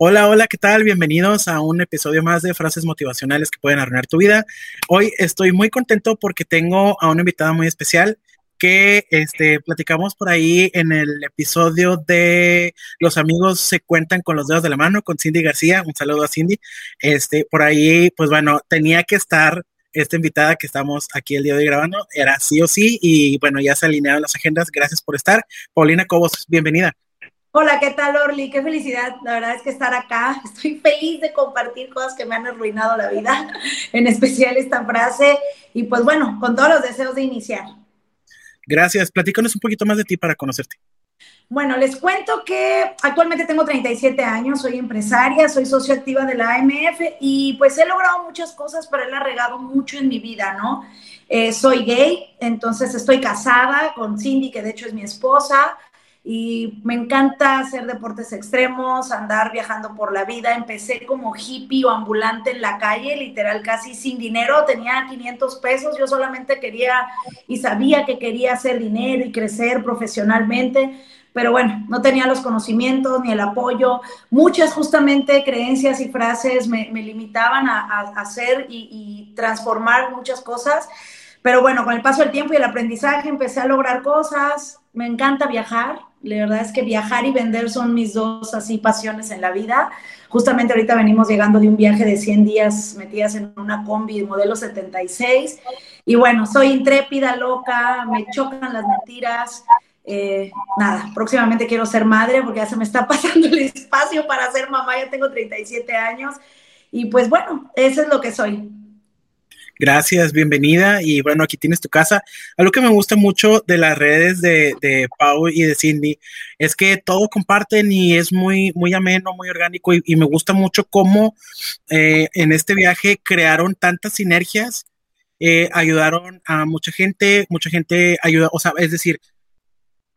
Hola, hola, ¿qué tal? Bienvenidos a un episodio más de frases motivacionales que pueden arruinar tu vida. Hoy estoy muy contento porque tengo a una invitada muy especial que este, platicamos por ahí en el episodio de Los amigos se cuentan con los dedos de la mano con Cindy García. Un saludo a Cindy. Este, por ahí, pues bueno, tenía que estar esta invitada que estamos aquí el día de hoy grabando. Era sí o sí y bueno, ya se alinearon las agendas. Gracias por estar. Paulina Cobos, bienvenida. Hola, ¿qué tal, Orly? Qué felicidad, la verdad es que estar acá. Estoy feliz de compartir cosas que me han arruinado la vida, en especial esta frase. Y pues bueno, con todos los deseos de iniciar. Gracias. Platícanos un poquito más de ti para conocerte. Bueno, les cuento que actualmente tengo 37 años, soy empresaria, soy socio activa de la AMF y pues he logrado muchas cosas, pero he regado mucho en mi vida, ¿no? Eh, soy gay, entonces estoy casada con Cindy, que de hecho es mi esposa y me encanta hacer deportes extremos, andar viajando por la vida. Empecé como hippie o ambulante en la calle, literal casi sin dinero, tenía 500 pesos, yo solamente quería y sabía que quería hacer dinero y crecer profesionalmente, pero bueno, no tenía los conocimientos ni el apoyo. Muchas justamente creencias y frases me, limitaban a, hacer y, y transformar muchas cosas. Pero bueno, con el paso del tiempo y el aprendizaje empecé a lograr cosas. Me encanta viajar, la verdad es que viajar y vender son mis dos así pasiones en la vida. Justamente ahorita venimos llegando de un viaje de 100 días metidas en una combi de modelo 76. Y bueno, soy intrépida, loca, me chocan las mentiras. Eh, nada, próximamente quiero ser madre porque ya se me está pasando el espacio para ser mamá, ya tengo 37 años. Y pues bueno, eso es lo que soy. Gracias, bienvenida. Y bueno, aquí tienes tu casa. Algo que me gusta mucho de las redes de, de Pau y de Cindy es que todo comparten y es muy, muy ameno, muy orgánico. Y, me gusta mucho cómo eh, en este viaje crearon tantas sinergias, eh, ayudaron a mucha gente, mucha gente ayuda, o sea, es decir,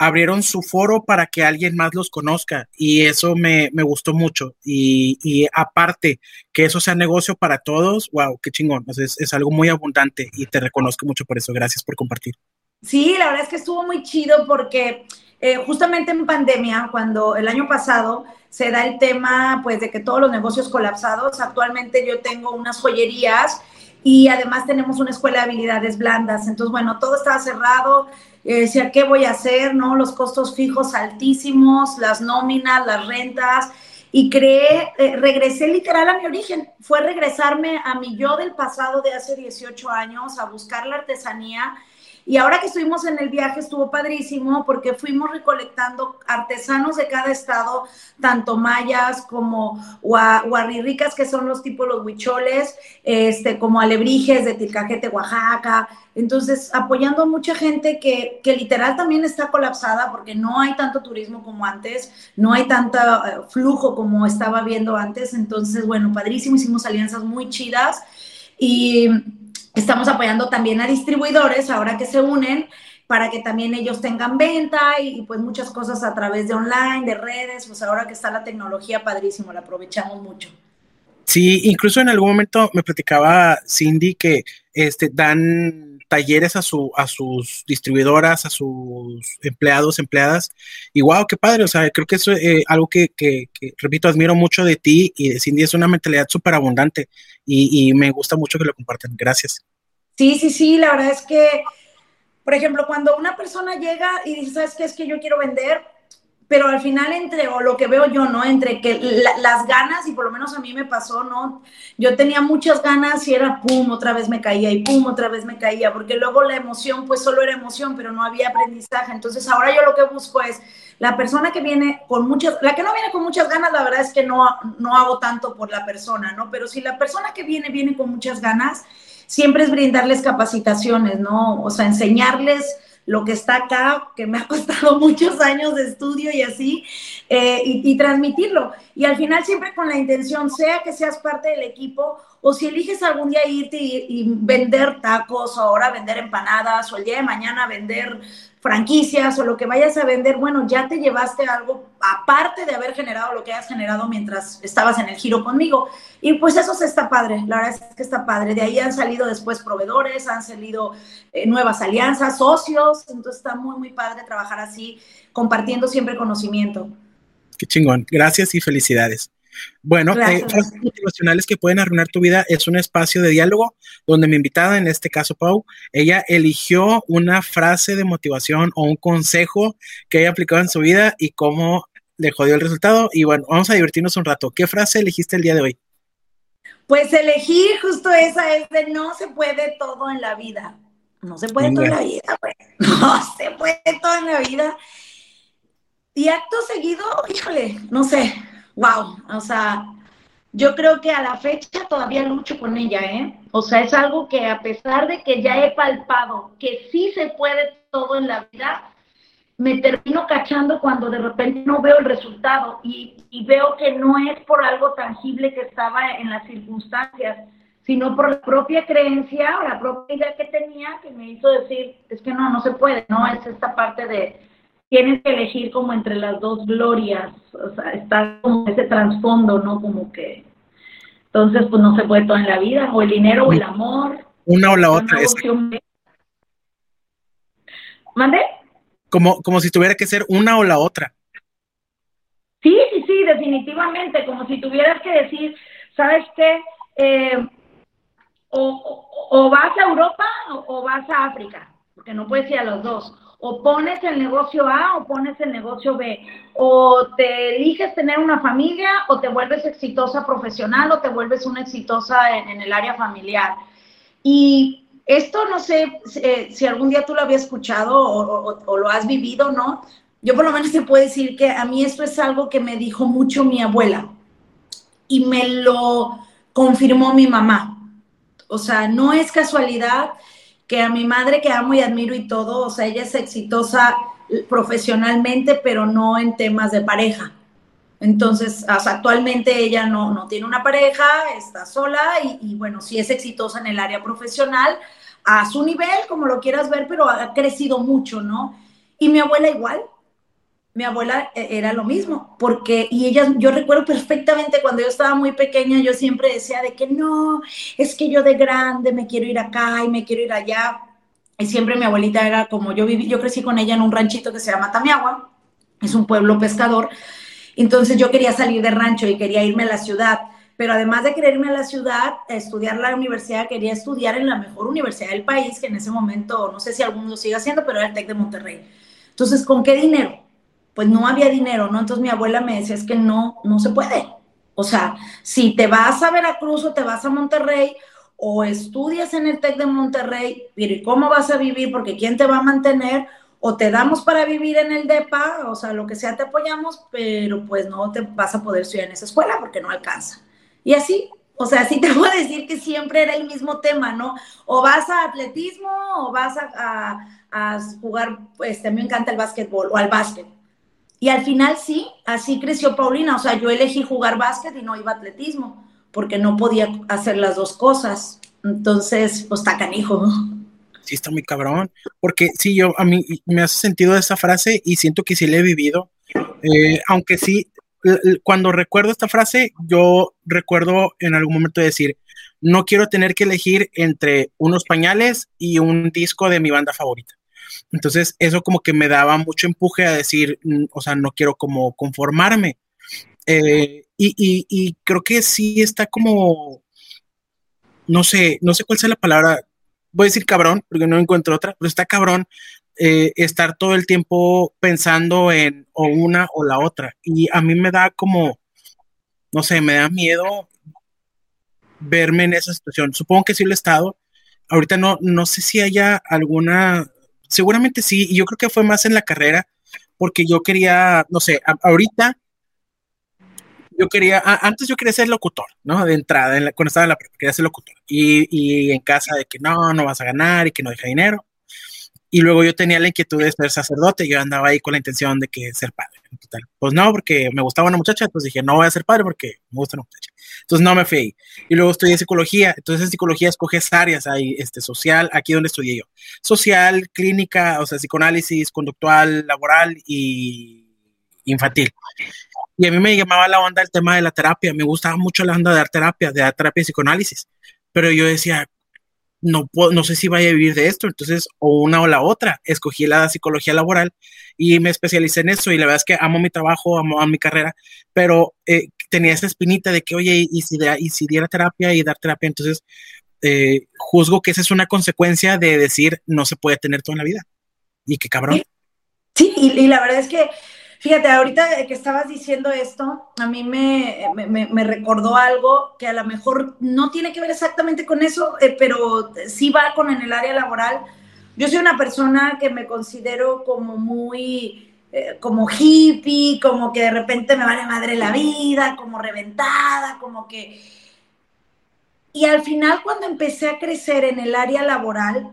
abrieron su foro para que alguien más los conozca y eso me, gustó mucho. Y, aparte, que eso sea negocio para todos, wow, qué chingón. es, algo muy abundante y te reconozco mucho por eso. Gracias por compartir. Sí, la verdad es que estuvo muy chido porque eh, justamente en pandemia, cuando el año pasado se da el tema pues de que todos los negocios colapsados, actualmente yo tengo unas joyerías y además tenemos una escuela de habilidades blandas. Entonces, bueno, todo estaba cerrado, eh, decía, ¿qué voy a hacer? ¿No? Los costos fijos altísimos, las nóminas, las rentas. Y creé, eh, regresé literal a mi origen. Fue regresarme a mi yo del pasado de hace 18 años, a buscar la artesanía y ahora que estuvimos en el viaje estuvo padrísimo porque fuimos recolectando artesanos de cada estado, tanto mayas como guarrirricas, que son los tipos los huicholes, este, como alebrijes de Tilcajete, Oaxaca. Entonces, apoyando a mucha gente que, que literal también está colapsada porque no hay tanto turismo como antes, no hay tanto eh, flujo como estaba viendo antes. Entonces, bueno, padrísimo, hicimos alianzas muy chidas. Y Estamos apoyando también a distribuidores ahora que se unen para que también ellos tengan venta y, pues muchas cosas a través de online, de redes, pues ahora que está la tecnología padrísimo, la aprovechamos mucho. Sí, incluso en algún momento me platicaba Cindy que este, dan talleres a, su, a sus distribuidoras, a sus empleados, empleadas, y wow, qué padre, o sea, creo que es eh, algo que, que, repito, admiro mucho de ti y de Cindy, es una mentalidad súper abundante y, y me gusta mucho que lo compartan. Gracias. Sí, sí, sí, la verdad es que, por ejemplo, cuando una persona llega y dice, ¿sabes qué? Es que yo quiero vender, pero al final entre, o lo que veo yo, ¿no? Entre que las ganas, y por lo menos a mí me pasó, ¿no? Yo tenía muchas ganas y era pum, otra vez me caía y pum, otra vez me caía, porque luego la emoción, pues solo era emoción, pero no había aprendizaje. Entonces ahora yo lo que busco es la persona que viene con muchas, la que no viene con muchas ganas, la verdad es que no, no hago tanto por la persona, ¿no? Pero si la persona que viene viene con muchas ganas, siempre es brindarles capacitaciones, ¿no? O sea, enseñarles lo que está acá, que me ha costado muchos años de estudio y así, eh, y, transmitirlo. Y al final siempre con la intención, sea que seas parte del equipo o si eliges algún día irte y, vender tacos, o ahora vender empanadas, o el día de mañana vender franquicias o lo que vayas a vender, bueno, ya te llevaste algo aparte de haber generado lo que has generado mientras estabas en el giro conmigo. Y pues eso se está padre, la verdad es que está padre. De ahí han salido después proveedores, han salido eh, nuevas alianzas, socios, entonces está muy, muy padre trabajar así, compartiendo siempre conocimiento. Qué chingón, gracias y felicidades. Bueno, eh, frases motivacionales que pueden arruinar tu vida es un espacio de diálogo donde mi invitada, en este caso Pau, ella eligió una frase de motivación o un consejo que haya aplicado en su vida y cómo le jodió el resultado. Y bueno, vamos a divertirnos un rato. ¿Qué frase elegiste el día de hoy? Pues elegí justo esa es de no se puede todo en la vida. No se puede todo en la vida, güey. No se puede todo en la vida. Y acto seguido, híjole, no sé, wow, o sea, yo creo que a la fecha todavía lucho con ella, ¿eh? O sea, es algo que a pesar de que ya he palpado que sí se puede todo en la vida, me termino cachando cuando de repente no veo el resultado y, veo que no es por algo tangible que estaba en las circunstancias, sino por la propia creencia o la propia idea que tenía que me hizo decir, es que no, no se puede, ¿no? Es esta parte de, tienes que elegir como entre las dos glorias, o sea, está como ese trasfondo, ¿no? Como que, entonces, pues no se puede todo en la vida, o el dinero o el amor. Una o la otra. ¿Mande? Como, como si tuviera que ser una o la otra. Sí, sí, sí, definitivamente, como si tuvieras que decir, ¿sabes qué? Eh, o, vas a Europa o, vas a África, porque no puedes ir a los dos. O pones el negocio A o pones el negocio B. O te eliges tener una familia o te vuelves exitosa profesional o te vuelves una exitosa en el área familiar. Y esto no sé eh, si algún día tú lo habías escuchado o, lo has vivido, ¿no? Yo por lo menos te puedo decir que a mí esto es algo que me dijo mucho mi abuela y me lo confirmó mi mamá. O sea, no es casualidad que a mi madre que amo y admiro y todo, o sea, ella es exitosa profesionalmente, pero no en temas de pareja. Entonces, actualmente ella no, no, tiene una pareja, está sola y, bueno, sí es exitosa en el área profesional, a su nivel, como lo quieras ver, pero ha crecido mucho, ¿no? Y mi abuela igual, mi abuela eh, era lo mismo, porque, y ella, yo recuerdo perfectamente cuando yo estaba muy pequeña, yo siempre decía de que no, es que yo de grande me quiero ir acá y me quiero ir allá. Y siempre mi abuelita era como yo viví, yo crecí con ella en un ranchito que se llama Tamiagua, es un pueblo pescador. Entonces yo quería salir de rancho y quería irme a la ciudad, pero además de querer irme a la ciudad, a estudiar la universidad, quería estudiar en la mejor universidad del país, que en ese momento, no sé si alguno lo sigue haciendo, pero era el TEC de Monterrey. Entonces, ¿con qué dinero? Pues no había dinero, ¿no? Entonces mi abuela me decía, es que no, no se puede. O sea, si te vas a Veracruz o te vas a Monterrey o estudias en el TEC de Monterrey, ¿y cómo vas a vivir? Porque ¿quién te va a mantener? o te damos para vivir en el DEPA, o sea, lo que sea te apoyamos, pero pues no te vas a poder estudiar en esa escuela porque no alcanza. Y así, o sea, sí te puedo decir que siempre era el mismo tema, ¿no? O vas a atletismo o vas a, a, jugar, pues a mí me encanta el básquetbol o al básquet. Y al final sí, así creció Paulina, o sea, yo elegí jugar básquet y no iba a atletismo, porque no podía hacer las dos cosas. Entonces, pues está canijo, sí está muy cabrón, porque sí, yo, a mí me hace sentido esa frase y siento que sí la he vivido, eh, aunque sí, cuando recuerdo esta frase, yo recuerdo en algún momento decir, no quiero tener que elegir entre unos pañales y un disco de mi banda favorita. Entonces, eso como que me daba mucho empuje a decir, mm, o sea, no quiero como conformarme. Eh, y, y, creo que sí está como, no sé, no sé cuál sea la palabra, voy a decir cabrón, porque no encuentro otra, pero está cabrón eh, estar todo el tiempo pensando en o una o la otra. Y a mí me da como, no sé, me da miedo verme en esa situación. Supongo que sí lo he estado. Ahorita no, no sé si haya alguna, seguramente sí, y yo creo que fue más en la carrera, porque yo quería, no sé, ahorita yo quería, antes yo quería ser locutor, ¿no? De entrada, cuando estaba en la quería ser locutor. Y, y, en casa de que no, no vas a ganar y que no deja dinero. Y luego yo tenía la inquietud de ser sacerdote, yo andaba ahí con la intención de que ser padre. Total. Pues no, porque me gustaba una muchacha, pues dije, no voy a ser padre porque me gusta una muchacha. Entonces no me fui. Y luego estudié psicología, entonces en psicología escoges áreas, ahí, este, social, aquí donde estudié yo. Social, clínica, o sea, psicoanálisis, conductual, laboral y infantil. Y a mí me llamaba la onda el tema de la terapia, me gustaba mucho la onda de dar terapia, de dar terapia y psicoanálisis, pero yo decía, no, puedo, no sé si vaya a vivir de esto, entonces o una o la otra. Escogí la psicología laboral y me especialicé en eso y la verdad es que amo mi trabajo, amo, mi carrera, pero eh, tenía esa espinita de que, oye, y si, y si diera terapia y dar terapia, entonces eh, juzgo que esa es una consecuencia de decir no se puede tener todo en la vida. Y qué cabrón. Sí, y, la verdad es que, fíjate, ahorita que estabas diciendo esto, a mí me, me, recordó algo que a lo mejor no tiene que ver exactamente con eso, eh, pero sí va con en el área laboral. Yo soy una persona que me considero como muy, eh, como hippie, como que de repente me vale madre la vida, como reventada, como que... Y al final cuando empecé a crecer en el área laboral,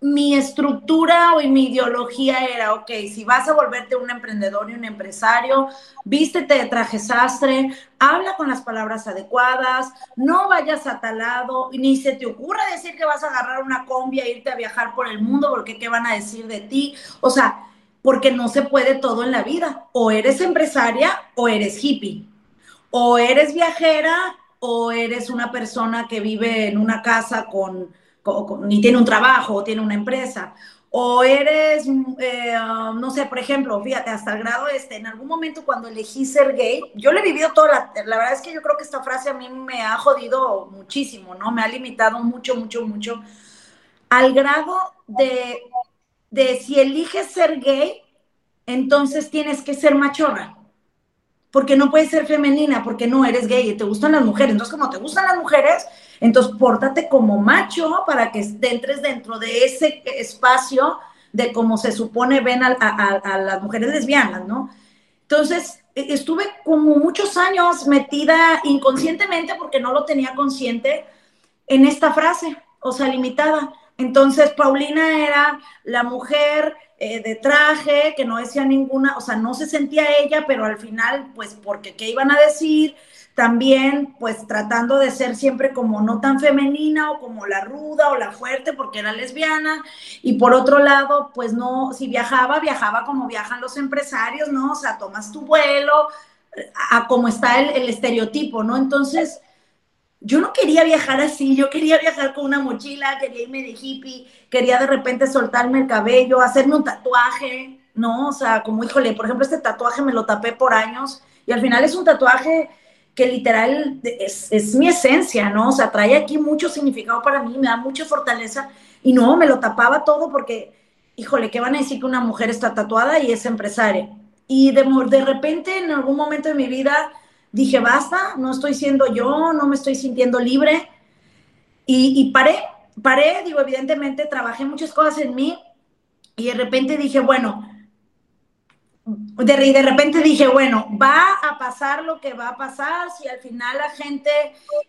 mi estructura o mi ideología era, ok, si vas a volverte un emprendedor y un empresario, vístete de traje sastre, habla con las palabras adecuadas, no vayas a talado, ni se te ocurra decir que vas a agarrar una combi e irte a viajar por el mundo, porque qué van a decir de ti. O sea, porque no se puede todo en la vida. O eres empresaria o eres hippie. O eres viajera o eres una persona que vive en una casa con ni tiene un trabajo o tiene una empresa, o eres, eh, no sé, por ejemplo, fíjate, hasta el grado este, en algún momento cuando elegí ser gay, yo le he vivido toda la, la verdad es que yo creo que esta frase a mí me ha jodido muchísimo, ¿no? Me ha limitado mucho, mucho, mucho, al grado de, de si eliges ser gay, entonces tienes que ser machorra porque no puedes ser femenina, porque no eres gay y te gustan las mujeres. Entonces, como te gustan las mujeres, entonces pórtate como macho para que entres dentro de ese espacio de cómo se supone ven a, las mujeres lesbianas, ¿no? Entonces, e, estuve como muchos años metida inconscientemente, porque no lo tenía consciente, en esta frase, o sea, limitada. Entonces, Paulina era la mujer eh, de traje, que no decía ninguna, o sea, no se sentía ella, pero al final, pues, porque qué iban a decir, también, pues, tratando de ser siempre como no tan femenina o como la ruda o la fuerte, porque era lesbiana, y por otro lado, pues, no, si viajaba, viajaba como viajan los empresarios, ¿no? O sea, tomas tu vuelo, a, como está el, el estereotipo, ¿no? Entonces, yo no quería viajar así, yo quería viajar con una mochila, quería irme de hippie, quería de repente soltarme el cabello, hacerme un tatuaje, ¿no? O sea, como híjole, por ejemplo, este tatuaje me lo tapé por años y al final es un tatuaje que literal es, es mi esencia, ¿no? O sea, trae aquí mucho significado para mí, me da mucha fortaleza y no, me lo tapaba todo porque, híjole, ¿qué van a decir que una mujer está tatuada y es empresaria? Y de, de repente, en algún momento de mi vida, dije, basta, no estoy siendo yo, no me estoy sintiendo libre. Y, paré, paré, digo, evidentemente trabajé muchas cosas en mí y de repente dije, bueno, de, de repente dije, bueno, va a pasar lo que va a pasar, si al final la gente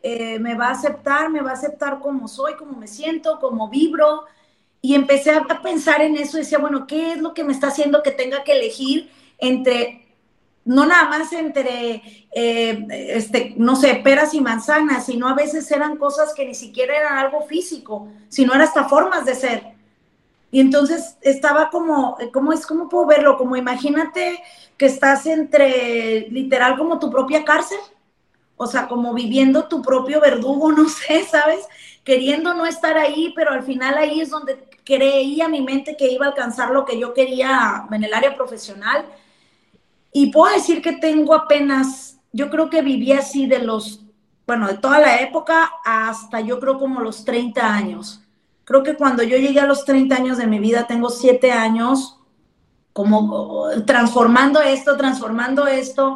eh, me va a aceptar, me va a aceptar como soy, como me siento, como vibro. Y empecé a pensar en eso decía, bueno, ¿qué es lo que me está haciendo que tenga que elegir entre no nada más entre, eh, este, no sé, peras y manzanas, sino a veces eran cosas que ni siquiera eran algo físico, sino eran hasta formas de ser. Y entonces estaba como, ¿cómo es? ¿Cómo puedo verlo? Como imagínate que estás entre, literal, como tu propia cárcel, o sea, como viviendo tu propio verdugo, no sé, ¿sabes? Queriendo no estar ahí, pero al final ahí es donde creía mi mente que iba a alcanzar lo que yo quería en el área profesional y puedo decir que tengo apenas, yo creo que viví así de los, bueno, de toda la época hasta yo creo como los 30 años. Creo que cuando yo llegué a los 30 años de mi vida, tengo 7 años como transformando esto, transformando esto.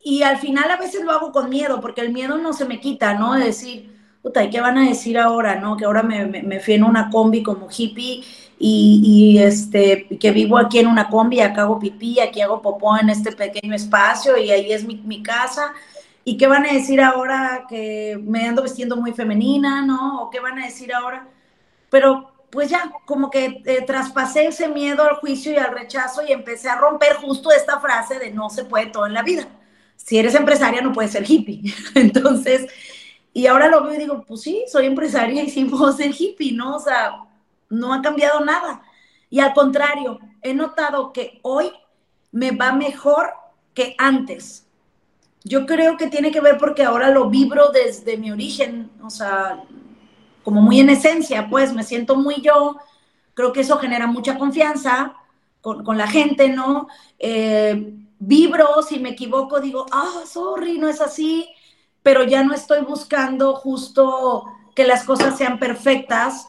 Y al final a veces lo hago con miedo, porque el miedo no se me quita, ¿no? De decir, puta, ¿y qué van a decir ahora, no? Que ahora me, me, me fui en una combi como hippie y, este, que vivo aquí en una combi, acá hago pipí, aquí hago popó en este pequeño espacio y ahí es mi, casa. ¿Y qué van a decir ahora que me ando vestiendo muy femenina, no? ¿O qué van a decir ahora? Pero pues ya, como que eh, traspasé ese miedo al juicio y al rechazo y empecé a romper justo esta frase de no se puede todo en la vida. Si eres empresaria no puedes ser hippie. Entonces, y ahora lo veo y digo, pues sí, soy empresaria y sí puedo ser hippie, ¿no? O sea, no ha cambiado nada. Y al contrario, he notado que hoy me va mejor que antes. Yo creo que tiene que ver porque ahora lo vibro desde mi origen, o sea, como muy en esencia, pues me siento muy yo. Creo que eso genera mucha confianza con, la gente, ¿no? Eh, vibro, si me equivoco, digo, ah, sorry, no es así, pero ya no estoy buscando justo que las cosas sean perfectas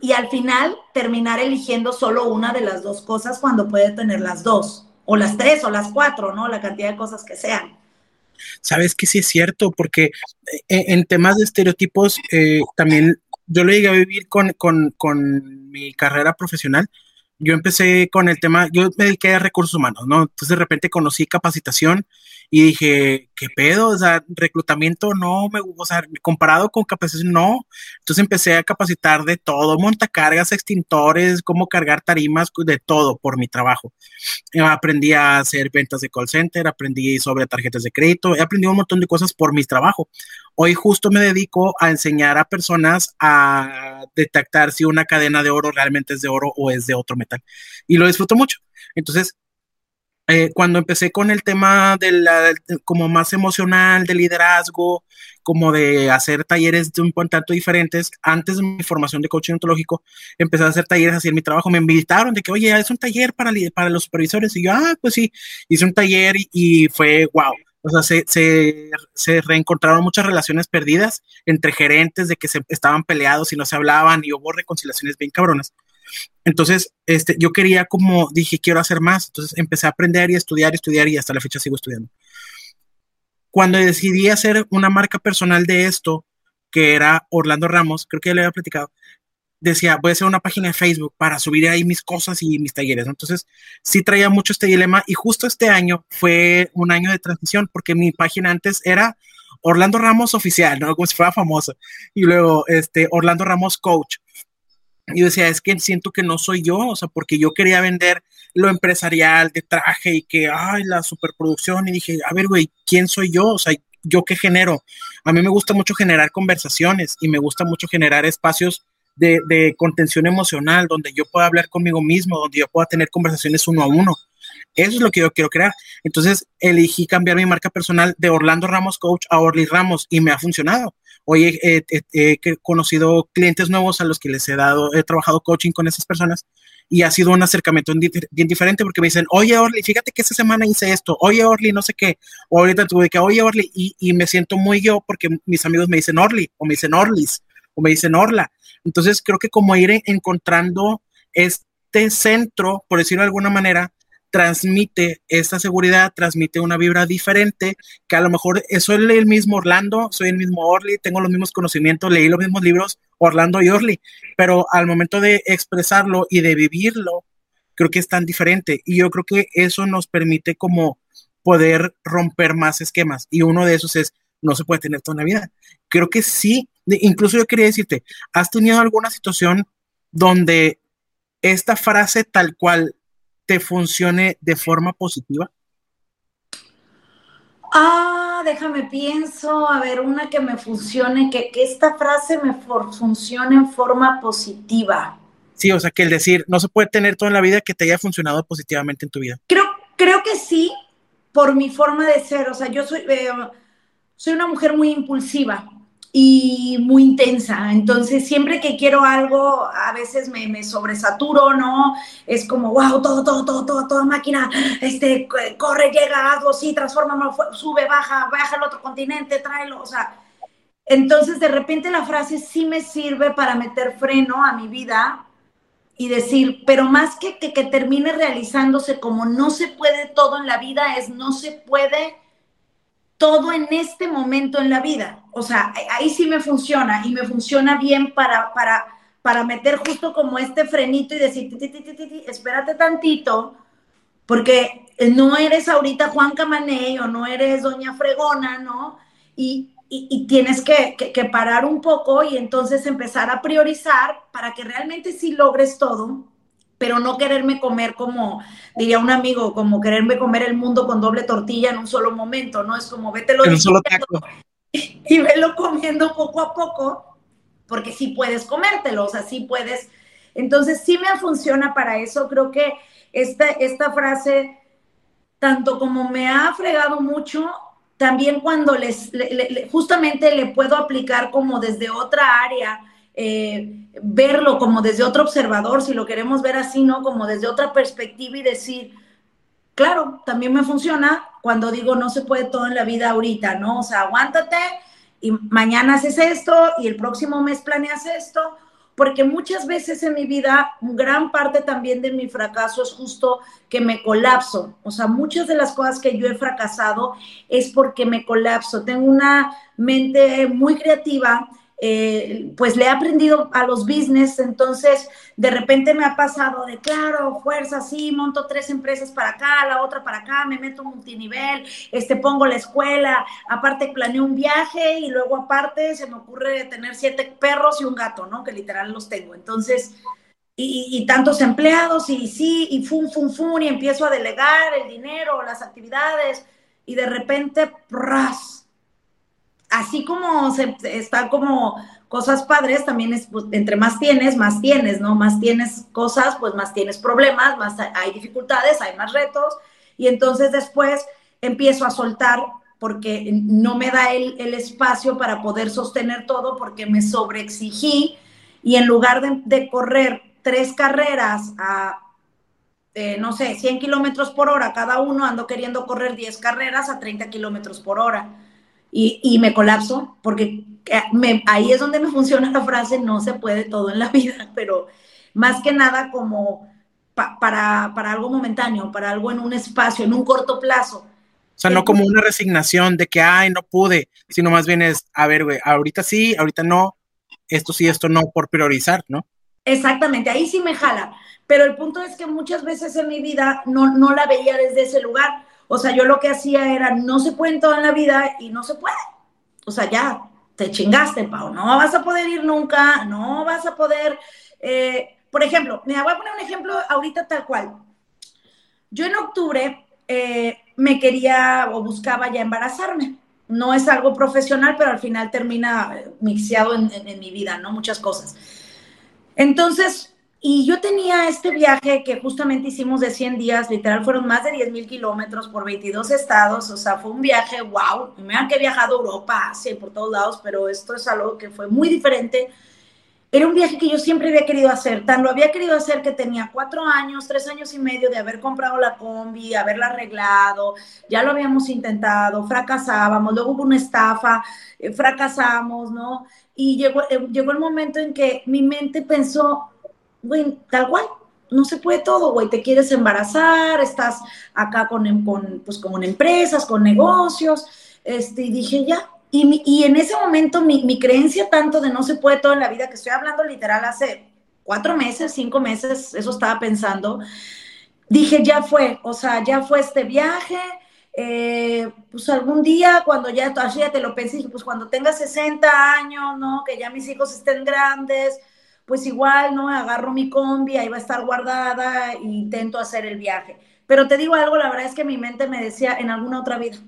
y al final terminar eligiendo solo una de las dos cosas cuando puede tener las dos, o las tres, o las cuatro, ¿no? La cantidad de cosas que sean. Sabes que sí es cierto, porque eh, en, temas de estereotipos, eh, también yo lo llegué a vivir con, con, con mi carrera profesional yo empecé con el tema, yo me dediqué a recursos humanos, ¿no? Entonces de repente conocí capacitación y dije, ¿qué pedo? O sea, reclutamiento no, me, o sea, comparado con capacitación no. Entonces empecé a capacitar de todo, montacargas, extintores, cómo cargar tarimas, de todo por mi trabajo. Aprendí a hacer ventas de call center, aprendí sobre tarjetas de crédito, he aprendido un montón de cosas por mi trabajo. Hoy justo me dedico a enseñar a personas a detectar si una cadena de oro realmente es de oro o es de otro metal. Y lo disfruto mucho. Entonces, eh, cuando empecé con el tema de la, como más emocional, de liderazgo, como de hacer talleres de un tanto diferentes, antes de mi formación de coaching ontológico, empecé a hacer talleres así en mi trabajo. Me invitaron de que, oye, es un taller para, para los supervisores. Y yo, ah, pues sí, hice un taller y, fue wow. O sea, se, se, se, reencontraron muchas relaciones perdidas entre gerentes de que se estaban peleados y no se hablaban y hubo reconciliaciones bien cabronas. Entonces, este, yo quería como, dije, quiero hacer más. Entonces empecé a aprender y estudiar y estudiar y hasta la fecha sigo estudiando. Cuando decidí hacer una marca personal de esto, que era Orlando Ramos, creo que ya le había platicado, decía, voy a hacer una página de Facebook para subir ahí mis cosas y mis talleres. Entonces, sí traía mucho este dilema y justo este año fue un año de transición porque mi página antes era Orlando Ramos Oficial, ¿no? Como si fuera famoso. Y luego, este, Orlando Ramos Coach. Y yo decía, es que siento que no soy yo, o sea, porque yo quería vender lo empresarial de traje y que, ay, la superproducción. Y dije, a ver, güey, ¿quién soy yo? O sea, ¿yo qué genero? A mí me gusta mucho generar conversaciones y me gusta mucho generar espacios de, de contención emocional donde yo pueda hablar conmigo mismo, donde yo pueda tener conversaciones uno a uno. Eso es lo que yo quiero crear. Entonces elegí cambiar mi marca personal de Orlando Ramos Coach a Orly Ramos y me ha funcionado. Hoy he, conocido clientes nuevos a los que les he dado, he trabajado coaching con esas personas y ha sido un acercamiento bien diferente porque me dicen, oye Orly, fíjate que esta semana hice esto, oye Orly, no sé qué, o ahorita tuve que, oye Orly, y, y, me siento muy yo porque mis amigos me dicen Orly, o me dicen Orlis, o me dicen Orla. Entonces creo que como ir encontrando este centro, por decirlo de alguna manera, transmite esta seguridad, transmite una vibra diferente, que a lo mejor soy el mismo Orlando, soy el mismo Orly, tengo los mismos conocimientos, leí los mismos libros, Orlando y Orly, pero al momento de expresarlo y de vivirlo, creo que es tan diferente. Y yo creo que eso nos permite como poder romper más esquemas. Y uno de esos es, no se puede tener toda la vida. Creo que sí, incluso yo quería decirte, ¿has tenido alguna situación donde esta frase tal cual te funcione de forma positiva? Ah, déjame pienso, a ver, una que me funcione, que, esta frase me funcione en forma positiva. Sí, o sea, que el decir, no se puede tener toda la vida que te haya funcionado positivamente en tu vida. Creo, creo que sí, por mi forma de ser, o sea, yo soy, eh, soy una mujer muy impulsiva y muy intensa. Entonces, siempre que quiero algo, a veces me, me, sobresaturo, ¿no? Es como, wow, todo, todo, todo, todo, toda máquina, este, corre, llega, hazlo, sí, transforma, sube, baja, baja al otro continente, tráelo, o sea. Entonces, de repente la frase sí me sirve para meter freno a mi vida y decir, pero más que, que, que termine realizándose como no se puede todo en la vida, es no se puede todo en este momento en la vida. O sea, ahí sí me funciona y me funciona bien para, para, para meter justo como este frenito y decir, espérate tantito, porque no eres ahorita Juan Camaney o no eres Doña Fregona, ¿no? Y, y, tienes que, que, parar un poco y entonces empezar a priorizar para que realmente sí logres todo pero no quererme comer como, diría un amigo, como quererme comer el mundo con doble tortilla en un solo momento, ¿no? Es como vete lo solo taco. y velo comiendo poco a poco, porque sí puedes comértelo, o sea, sí puedes. Entonces, sí me funciona para eso. Creo que esta, esta frase, tanto como me ha fregado mucho, también cuando les, justamente le puedo aplicar como desde otra área eh, verlo como desde otro observador, si lo queremos ver así, ¿no? Como desde otra perspectiva y decir, claro, también me funciona cuando digo no se puede todo en la vida ahorita, ¿no? O sea, aguántate y mañana haces esto y el próximo mes planeas esto, porque muchas veces en mi vida, gran parte también de mi fracaso es justo que me colapso. O sea, muchas de las cosas que yo he fracasado es porque me colapso. Tengo una mente muy creativa eh, pues le he aprendido a los business, entonces de repente me ha pasado de, claro, fuerza, sí, monto tres empresas para acá, la otra para acá, me meto multinivel, este, pongo la escuela, aparte planeo un viaje y luego aparte se me ocurre tener siete perros y un gato, ¿no? Que literal los tengo. Entonces, y, y, tantos empleados y sí, y fum, fum, fum, y empiezo a delegar el dinero, las actividades, y de repente, ¡pras! Así como se, está como cosas padres, también es, pues, entre más tienes, más tienes, ¿no? Más tienes cosas, pues más tienes problemas, más hay dificultades, hay más retos, y entonces después empiezo a soltar porque no me da el, espacio para poder sostener todo, porque me sobreexigí, y en lugar de, de correr tres carreras a, eh, no sé, 100 kilómetros por hora cada uno, ando queriendo correr 10 carreras a 30 kilómetros por hora y, me colapso porque eh, ahí es donde me funciona la frase, no se puede todo en la vida, pero más que nada como para, para algo momentáneo, para algo en un espacio, en un corto plazo. O sea, no como una resignación de que, ay, no pude, sino más bien es, a ver, güey, ahorita sí, ahorita no, esto sí, esto no, por priorizar, ¿no? Exactamente, ahí sí me jala. Pero el punto es que muchas veces en mi vida no, no la veía desde ese lugar. O sea, yo lo que hacía era, no se puede en toda la vida y no se puede. O sea, ya, te chingaste, Pau. No vas a poder ir nunca, no vas a poder... Eh, por ejemplo, me voy a poner un ejemplo ahorita tal cual. Yo en octubre eh, me quería o buscaba ya embarazarme. No es algo profesional, pero al final termina mixeado en, en mi vida, ¿no? Muchas cosas. Entonces, y yo tenía este viaje que justamente hicimos de 100 días, literal fueron más de 10 mil kilómetros por 22 estados, o sea, fue un viaje, wow, me han que he viajado a Europa, Asia, por todos lados, pero esto es algo que fue muy diferente. Era un viaje que yo siempre había querido hacer, tan lo había querido hacer que tenía cuatro años, tres años y medio de haber comprado la combi, haberla arreglado, ya lo habíamos intentado, fracasábamos, luego hubo una estafa, eh, fracasamos, ¿no? Y llegó, eh, llegó el momento en que mi mente pensó, güey, tal cual, no se puede todo, güey, te quieres embarazar, estás acá con, con, pues, con empresas, con negocios, este, y dije, ya, y, y en ese momento mi, mi, creencia tanto de no se puede todo en la vida, que estoy hablando literal hace cuatro meses, cinco meses, eso estaba pensando, dije, ya fue, o sea, ya fue este viaje, eh, pues algún día cuando ya, así ya te lo pensé, pues cuando tenga 60 años, ¿no? Que ya mis hijos estén grandes, pues igual, ¿no? Agarro mi combi, ahí va a estar guardada e intento hacer el viaje. Pero te digo algo, la verdad es que mi mente me decía en alguna otra vida.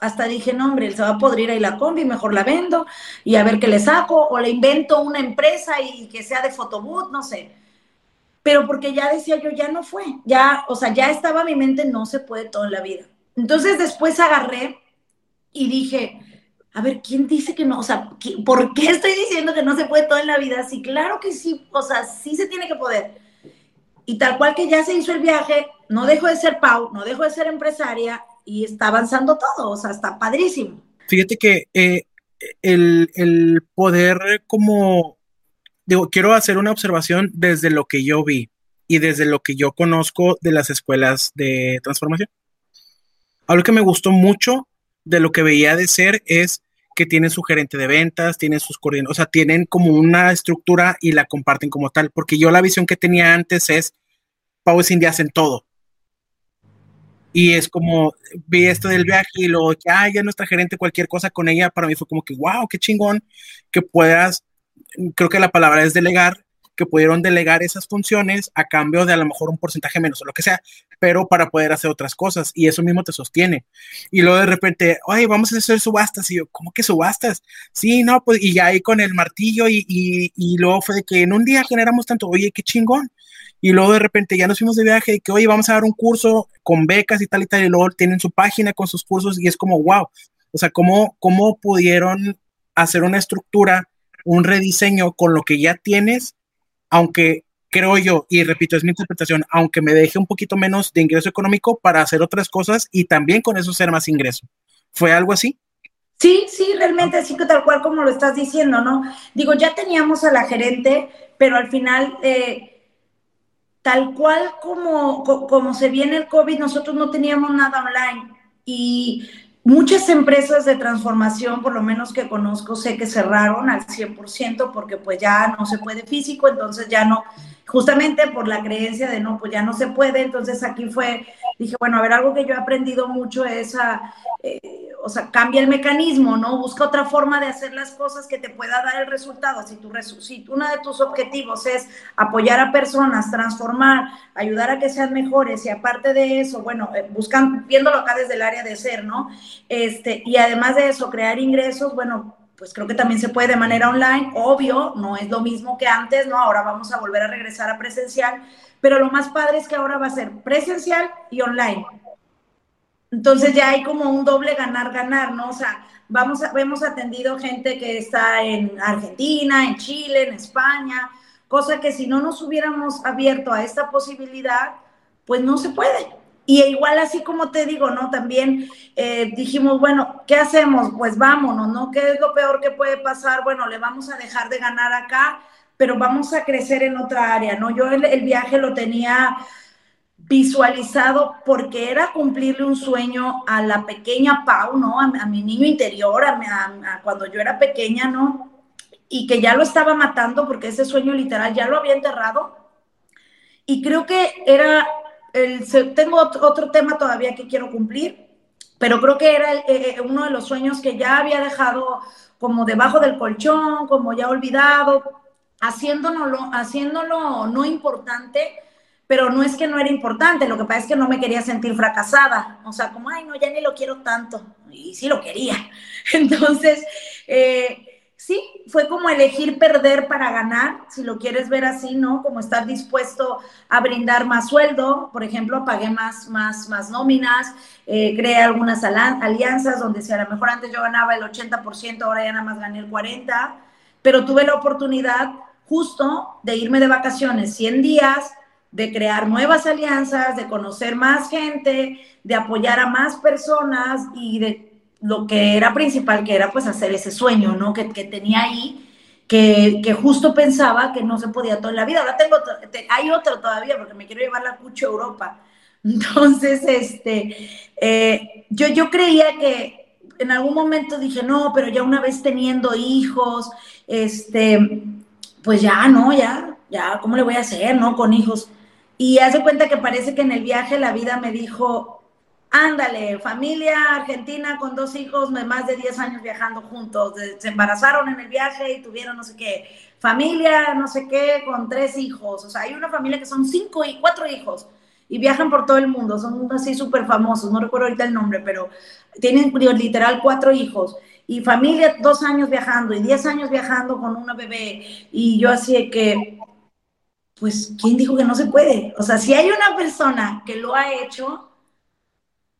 Hasta dije, no, hombre, se va a podrir ahí la combi, mejor la vendo y a ver qué le saco, o le invento una empresa y que sea de fotoboot, no sé. Pero porque ya decía yo, ya no fue, ya, o sea, ya estaba mi mente, no se puede todo en la vida. Entonces después agarré y dije, a ver, ¿quién dice que no? O sea, ¿por qué estoy diciendo que no se puede todo en la vida? Sí, claro que sí, o sea, sí se tiene que poder. Y tal cual que ya se hizo el viaje, no dejo de ser Pau, no dejo de ser empresaria y está avanzando todo, o sea, está padrísimo. Fíjate que eh, el, el poder como, digo, quiero hacer una observación desde lo que yo vi y desde lo que yo conozco de las escuelas de transformación. Algo que me gustó mucho de lo que veía de ser es que tienen su gerente de ventas, tienen sus coordinadores, o sea, tienen como una estructura y la comparten como tal, porque yo la visión que tenía antes es, Pau es India hacen todo. Y es como, vi esto del viaje y luego, ya, ya nuestra gerente, cualquier cosa con ella, para mí fue como que, wow, qué chingón que puedas, creo que la palabra es delegar, que pudieron delegar esas funciones a cambio de a lo mejor un porcentaje menos o lo que sea, pero para poder hacer otras cosas y eso mismo te sostiene. Y luego de repente, oye, vamos a hacer subastas y yo, ¿cómo que subastas? Sí, no, pues y ya ahí con el martillo y, y, y luego fue de que en un día generamos tanto, oye, qué chingón. Y luego de repente ya nos fuimos de viaje y que, oye, vamos a dar un curso con becas y tal y tal, y luego tienen su página con sus cursos y es como, wow, o sea, ¿cómo, cómo pudieron hacer una estructura, un rediseño con lo que ya tienes aunque creo yo, y repito, es mi interpretación, aunque me deje un poquito menos de ingreso económico para hacer otras cosas y también con eso ser más ingreso. ¿Fue algo así? Sí, sí, realmente así que tal cual como lo estás diciendo, ¿no? Digo, ya teníamos a la gerente, pero al final, eh, tal cual como, como se viene el COVID, nosotros no teníamos nada online. Y muchas empresas de transformación, por lo menos que conozco, sé que cerraron al 100% porque pues ya no se puede físico, entonces ya no, justamente por la creencia de no, pues ya no se puede, entonces aquí fue, dije, bueno, a ver, algo que yo he aprendido mucho es a, eh, o sea, cambia el mecanismo, ¿no? Busca otra forma de hacer las cosas que te pueda dar el resultado. Si, tu, si uno de tus objetivos es apoyar a personas, transformar, ayudar a que sean mejores y aparte de eso, bueno, eh, buscan, viéndolo acá desde el área de ser, ¿no? Este, y además de eso, crear ingresos, bueno, pues creo que también se puede de manera online, obvio, no es lo mismo que antes, ¿no? Ahora vamos a volver a regresar a presencial, pero lo más padre es que ahora va a ser presencial y online. Entonces ya hay como un doble ganar-ganar, ¿no? O sea, vamos a, hemos atendido gente que está en Argentina, en Chile, en España, cosa que si no nos hubiéramos abierto a esta posibilidad, pues no se puede. Y igual así como te digo, ¿no? También eh, dijimos, bueno, ¿qué hacemos? Pues vámonos, ¿no? ¿Qué es lo peor que puede pasar? Bueno, le vamos a dejar de ganar acá, pero vamos a crecer en otra área, ¿no? Yo el, viaje lo tenía visualizado porque era cumplirle un sueño a la pequeña Pau, ¿no? A, mi niño interior, a, cuando yo era pequeña, ¿no? Y que ya lo estaba matando porque ese sueño literal ya lo había enterrado. Y creo que era tengo otro, tema todavía que quiero cumplir, pero creo que era eh, eh, uno de los sueños que ya había dejado como debajo del colchón, como ya olvidado, haciéndolo, haciéndolo no importante, pero no es que no era importante, lo que pasa es que no me quería sentir fracasada, o sea, como, ay, no, ya ni lo quiero tanto, y sí lo quería. Entonces, eh, sí, fue como elegir perder para ganar, si lo quieres ver así, ¿no? Como estar dispuesto a brindar más sueldo, por ejemplo, pagué más, más, más nóminas, eh, creé algunas alianzas donde si a lo mejor antes yo ganaba el 80%, ahora ya nada más gané el 40%, pero tuve la oportunidad justo de irme de vacaciones 100 días, de crear nuevas alianzas, de conocer más gente, de apoyar a más personas y de lo que era principal, que era pues hacer ese sueño, ¿no? Que, que tenía ahí, que, que, justo pensaba que no se podía todo en la vida. Ahora tengo, hay otro todavía, porque me quiero llevar la cucho a Europa. Entonces, este, eh, yo, yo creía que en algún momento dije, no, pero ya una vez teniendo hijos, este, pues ya, no, ya, ya, ¿cómo le voy a hacer, no? Con hijos. Y hace cuenta que parece que en el viaje la vida me dijo, Ándale, familia argentina con dos hijos, más de 10 años viajando juntos, se embarazaron en el viaje y tuvieron no sé qué. Familia, no sé qué, con tres hijos. O sea, hay una familia que son cinco y cuatro hijos y viajan por todo el mundo, son así súper famosos, no recuerdo ahorita el nombre, pero tienen literal cuatro hijos. Y familia, dos años viajando y diez años viajando con una bebé. Y yo así que, pues, ¿quién dijo que no se puede? O sea, si hay una persona que lo ha hecho,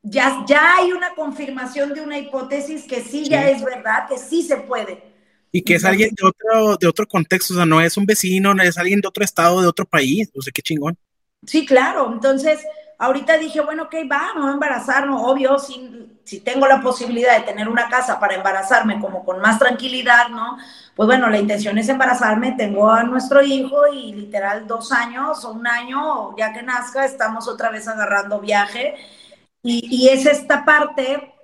ya, ya hay una confirmación de una hipótesis que sí, ya es verdad, que sí se puede. Y que es alguien de otro, de otro contexto, o sea, no es un vecino, no es alguien de otro estado, de otro país, o sea, qué chingón. Sí, claro, entonces ahorita dije, bueno, ok, va, me voy a embarazar, no, obvio, si, si tengo la posibilidad de tener una casa para embarazarme como con más tranquilidad, ¿no? Pues bueno, la intención es embarazarme, tengo a nuestro hijo y literal dos años o un año, ya que nazca, estamos otra vez agarrando viaje y, es esta parte,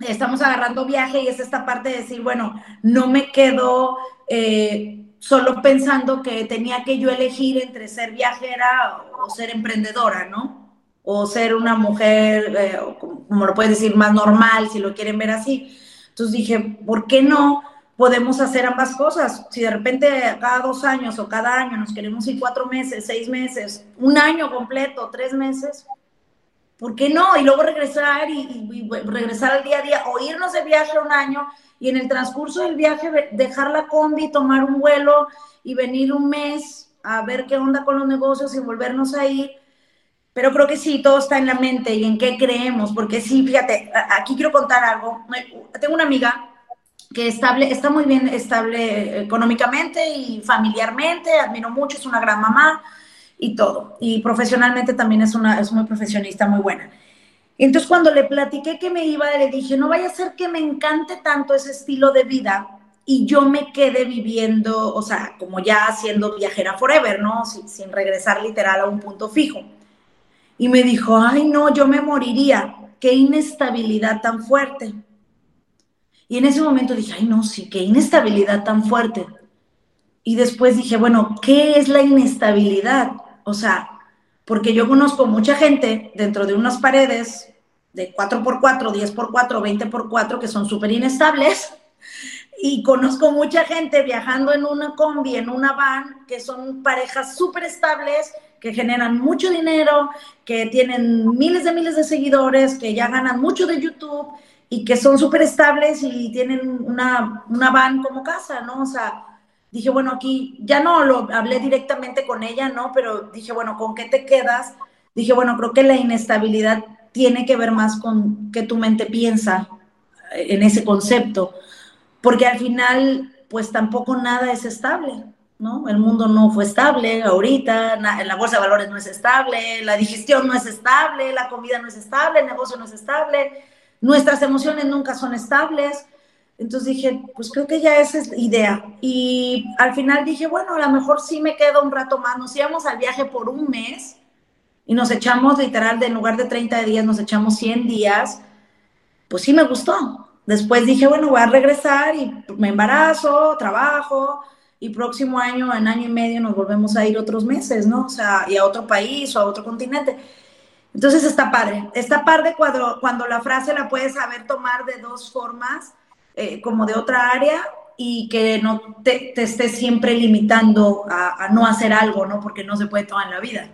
estamos agarrando viaje y es esta parte de decir, bueno, no me quedo eh, solo pensando que tenía que yo elegir entre ser viajera o ser emprendedora, ¿no? O ser una mujer, eh, como lo puedes decir, más normal, si lo quieren ver así. Entonces dije, ¿por qué no? podemos hacer ambas cosas. Si de repente cada dos años o cada año nos queremos ir cuatro meses, seis meses, un año completo, tres meses, ¿por qué no? Y luego regresar y, regresar al día a día o irnos de viaje un año y en el transcurso del viaje dejar la combi, tomar un vuelo y venir un mes a ver qué onda con los negocios y volvernos a ir. Pero creo que sí, todo está en la mente y en qué creemos, porque sí, fíjate, aquí quiero contar algo. Tengo una amiga que estable, está muy bien estable económicamente y familiarmente, admiro mucho, es una gran mamá y todo. Y profesionalmente también es una es muy profesionista, muy buena. Entonces cuando le platiqué que me iba, le dije, no vaya a ser que me encante tanto ese estilo de vida y yo me quede viviendo, o sea, como ya siendo viajera forever, ¿no? Sin, sin regresar literal a un punto fijo. Y me dijo, ay, no, yo me moriría. Qué inestabilidad tan fuerte. Y en ese momento dije, ay, no, sí, qué inestabilidad tan fuerte. Y después dije, bueno, ¿qué es la inestabilidad? O sea, porque yo conozco mucha gente dentro de unas paredes de 4x4, 10x4, 20x4 que son súper inestables. Y conozco mucha gente viajando en una combi, en una van, que son parejas súper estables, que generan mucho dinero, que tienen miles de miles de seguidores, que ya ganan mucho de YouTube y que son súper estables y tienen una, una van como casa, ¿no? O sea, dije, bueno, aquí ya no lo hablé directamente con ella, ¿no? Pero dije, bueno, ¿con qué te quedas? Dije, bueno, creo que la inestabilidad tiene que ver más con qué tu mente piensa en ese concepto, porque al final, pues tampoco nada es estable, ¿no? El mundo no fue estable ahorita, la bolsa de valores no es estable, la digestión no es estable, la comida no es estable, el negocio no es estable nuestras emociones nunca son estables. Entonces dije, pues creo que ya esa es la idea. Y al final dije, bueno, a lo mejor sí me quedo un rato más. Nos íbamos al viaje por un mes y nos echamos literal, de en lugar de 30 días, nos echamos 100 días. Pues sí me gustó. Después dije, bueno, voy a regresar y me embarazo, trabajo y próximo año, en año y medio, nos volvemos a ir otros meses, ¿no? O sea, y a otro país o a otro continente. Entonces está padre. Está padre cuando, cuando la frase la puedes saber tomar de dos formas, eh, como de otra área, y que no te, te estés siempre limitando a, a, no hacer algo, ¿no? Porque no se puede todo en la vida.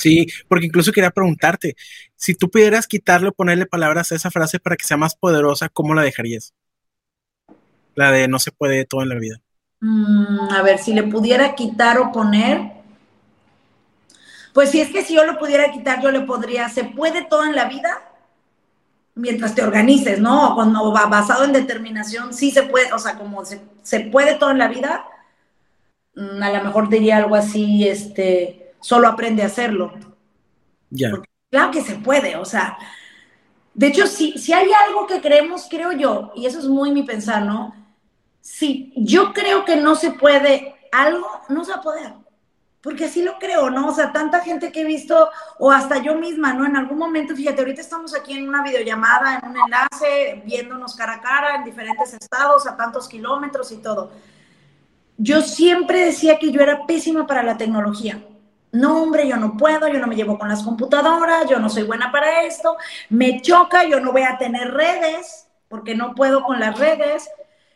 Sí, porque incluso quería preguntarte, si tú pudieras quitarle o ponerle palabras a esa frase para que sea más poderosa, ¿cómo la dejarías? La de no se puede todo en la vida. Mm, a ver, si le pudiera quitar o poner, pues si es que si yo lo pudiera quitar, yo le podría, se puede todo en la vida mientras te organices, ¿no? Cuando va basado en determinación, sí se puede, o sea, como se, puede todo en la vida, mm, a lo mejor diría algo así, este, solo aprende a hacerlo. Ya. Claro que se puede, o sea, de hecho, si, si hay algo que creemos, creo yo, y eso es muy mi pensar, ¿no? Si yo creo que no se puede algo, no se va a poder porque así lo creo, ¿no? O sea, tanta gente que he visto, o hasta yo misma, ¿no? En algún momento, fíjate, ahorita estamos aquí en una videollamada, en un enlace, viéndonos cara a cara en diferentes estados, a tantos kilómetros y todo. Yo siempre decía que yo era pésima para la tecnología. No, hombre, yo no puedo, yo no me llevo con las computadoras, yo no soy buena para esto, me choca, yo no voy a tener redes, porque no puedo con las redes.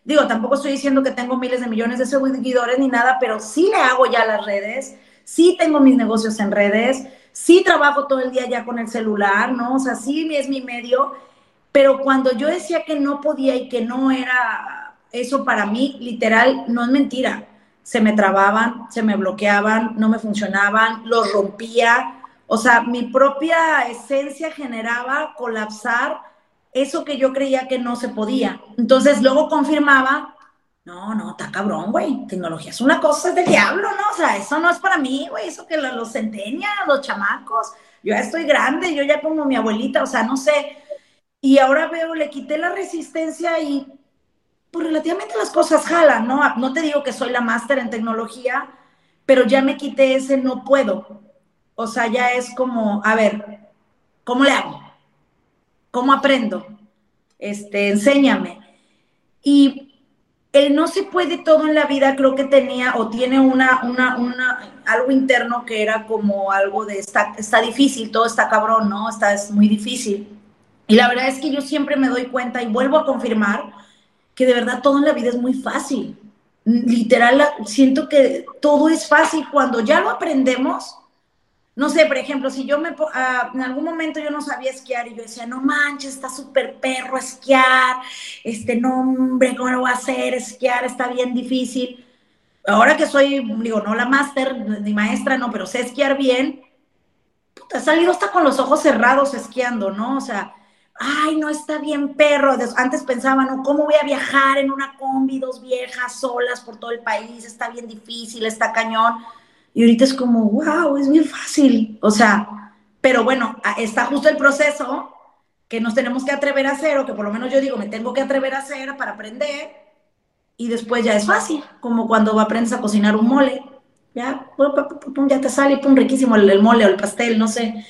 Digo, tampoco estoy diciendo que tengo miles de millones de seguidores ni nada, pero sí le hago ya las redes, sí tengo mis negocios en redes, sí trabajo todo el día ya con el celular, ¿no? O sea, sí es mi medio, pero cuando yo decía que no podía y que no era eso para mí, literal, no es mentira. Se me trababan, se me bloqueaban, no me funcionaban, los rompía. O sea, mi propia esencia generaba colapsar eso que yo creía que no se podía. Entonces luego confirmaba, no, no, está cabrón, güey, tecnología es una cosa de diablo, ¿no? O sea, eso no es para mí, güey, eso que los centenias, los chamacos, yo ya estoy grande, yo ya como mi abuelita, o sea, no sé. Y ahora veo, le quité la resistencia y pues relativamente las cosas jalan, ¿no? No te digo que soy la máster en tecnología, pero ya me quité ese no puedo. O sea, ya es como, a ver, ¿cómo le hago? ¿Cómo aprendo? Este, enséñame. Y el no se puede todo en la vida, creo que tenía o tiene una, una, una, algo interno que era como algo de está, está difícil, todo está cabrón, ¿no? Está, es muy difícil. Y la verdad es que yo siempre me doy cuenta y vuelvo a confirmar que de verdad todo en la vida es muy fácil. Literal, siento que todo es fácil cuando ya lo aprendemos no sé, por ejemplo, si yo me, uh, en algún momento yo no sabía esquiar y yo decía, no manches, está súper perro esquiar, este, nombre, ¿cómo lo voy a hacer? Esquiar está bien difícil. Ahora que soy, digo, no la máster, ni maestra, no, pero sé esquiar bien, puta, he salido hasta con los ojos cerrados esquiando, ¿no? O sea, ay, no está bien perro. Antes pensaban, no, ¿cómo voy a viajar en una combi, dos viejas solas por todo el país? Está bien difícil, está cañón. Y ahorita es como, wow, es bien fácil. O sea, pero bueno, está justo el proceso que nos tenemos que atrever a hacer, o que por lo menos yo digo, me tengo que atrever a hacer para aprender, y después ya es fácil, como cuando aprendes a cocinar un mole, ya, ya te sale, pum, riquísimo el, mole o el pastel, no sé.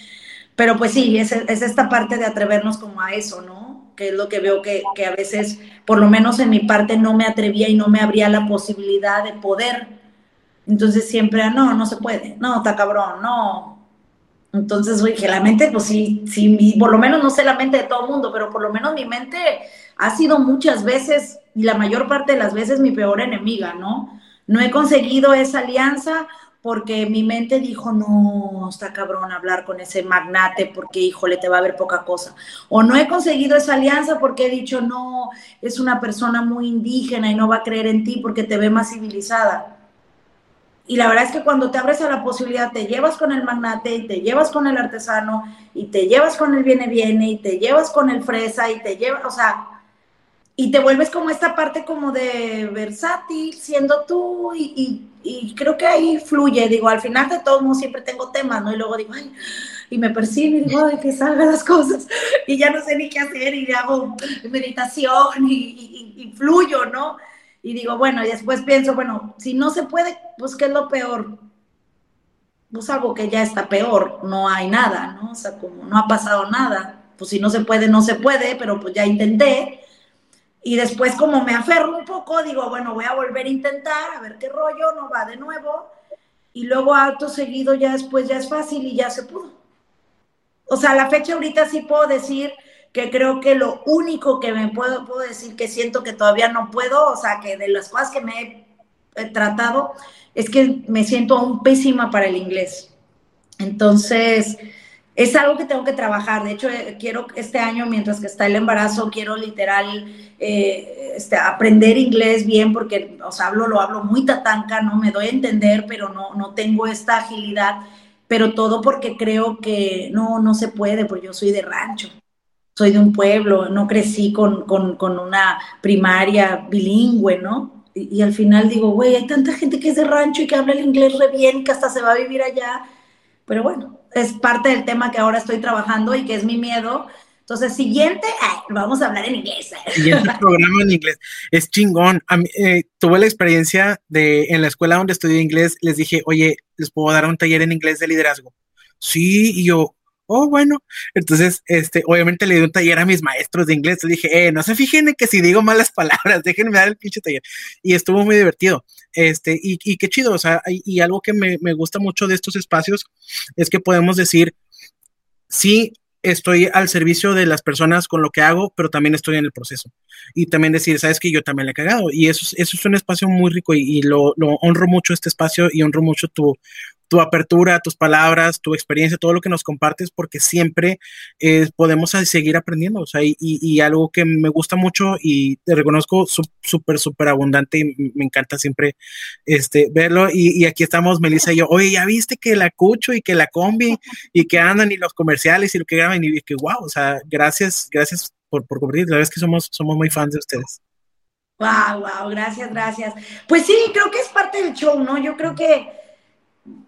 Pero pues sí, es, es, esta parte de atrevernos como a eso, ¿no? Que es lo que veo que, que a veces, por lo menos en mi parte, no me atrevía y no me abría la posibilidad de poder. Entonces siempre, ah, no, no se puede, no, está cabrón, no, entonces, que la mente, pues sí, sí, por lo menos no sé la mente de todo el mundo, pero por lo menos mi mente ha sido muchas veces, y la mayor parte de las veces, mi peor enemiga, ¿no? No he conseguido esa alianza porque mi mente dijo, no, está cabrón hablar con ese magnate porque, híjole, te va a ver poca cosa. O no he conseguido esa alianza porque he dicho, no, es una persona muy indígena y no va a creer en ti porque te ve más civilizada. Y la verdad es que cuando te abres a la posibilidad, te llevas con el magnate y te llevas con el artesano y te llevas con el viene viene y te llevas con el fresa y te llevas, o sea, y te vuelves como esta parte como de versátil, siendo tú y, y, creo que ahí fluye, digo, al final de todo siempre tengo temas, ¿no? Y luego digo, ay, y me percibo y digo, ay, que salgan las cosas y ya no sé ni qué hacer y hago meditación y, y fluyo, ¿no? y digo, bueno, y después pienso, bueno, si no se puede, pues ¿qué es lo peor? Pues algo que ya está peor, no hay nada, ¿no? O sea, como no ha pasado nada, pues si no se puede, no se puede, pero pues ya intenté. Y después como me aferro un poco, digo, bueno, voy a volver a intentar, a ver qué rollo, no va de nuevo. Y luego acto seguido ya después ya es fácil y ya se pudo. O sea, la fecha ahorita sí puedo decir que creo que lo único que me puedo, puedo decir que siento que todavía no puedo, o sea, que de las cosas que me he, tratado, es que me siento aún pésima para el inglés. Entonces, es algo que tengo que trabajar. De hecho, eh, quiero este año, mientras que está el embarazo, quiero literal eh, este, aprender inglés bien, porque, o sea, hablo, lo hablo muy tatanca, no me doy a entender, pero no, no tengo esta agilidad. Pero todo porque creo que no, no se puede, porque yo soy de rancho soy de un pueblo, no crecí con, una primaria bilingüe, ¿no? Y, al final digo, güey, hay tanta gente que es de rancho y que habla el inglés re bien y que hasta se va a vivir allá. Pero bueno, es parte del tema que ahora estoy trabajando y que es mi miedo. Entonces, siguiente, vamos a hablar en inglés. Siguiente programa en inglés. Es chingón. Eh, tuve la experiencia de en la escuela donde estudié inglés, les dije, oye, les puedo dar un taller en inglés de liderazgo. Sí, y yo, oh, bueno. Entonces, este, obviamente le di un taller a mis maestros de inglés. Le dije, eh, no se fijen en que si digo malas palabras, déjenme dar el pinche taller. Y estuvo muy divertido. Este, y, y qué chido, o sea, y, algo que me, me gusta mucho de estos espacios es que podemos decir, sí, estoy al servicio de las personas con lo que hago, pero también estoy en el proceso. Y también decir, sabes que yo también le he cagado. Y eso, eso es un espacio muy rico y, y lo, lo, honro mucho este espacio y honro mucho tu, tu apertura, tus palabras, tu experiencia, todo lo que nos compartes, porque siempre eh, podemos seguir aprendiendo. O sea, y, algo que me gusta mucho y te reconozco súper, súper abundante y me encanta siempre este, verlo. Y, aquí estamos, Melissa y yo. Oye, ya viste que la Cucho y que la Combi y que andan y los comerciales y lo que graban y que wow, o sea, gracias, gracias por, por compartir. La verdad es que somos, somos muy fans de ustedes. Wow, wow, gracias, gracias. Pues sí, creo que es parte del show, ¿no? Yo creo que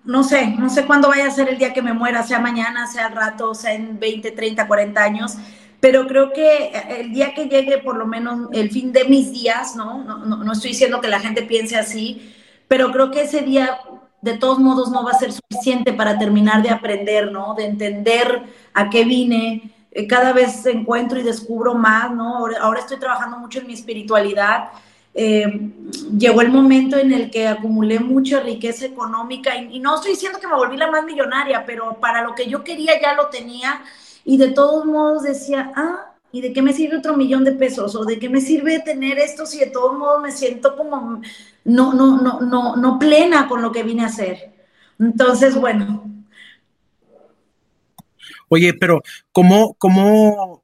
no sé, no sé cuándo vaya a ser el día que me muera, sea mañana, sea al rato, sea en 20, 30, 40 años, pero creo que el día que llegue por lo menos el fin de mis días, ¿no? No, no, estoy diciendo que la gente piense así, pero creo que ese día de todos modos no va a ser suficiente para terminar de aprender, ¿no? De entender a qué vine. Eh, cada vez encuentro y descubro más, ¿no? ahora estoy trabajando mucho en mi espiritualidad eh, llegó el momento en el que acumulé mucha riqueza económica y, no estoy diciendo que me volví la más millonaria, pero para lo que yo quería ya lo tenía y de todos modos decía, ah, ¿y de qué me sirve otro millón de pesos? ¿O de qué me sirve tener esto si de todos modos me siento como no, no, no, no, no plena con lo que vine a hacer? Entonces, bueno. Oye, pero ¿cómo, cómo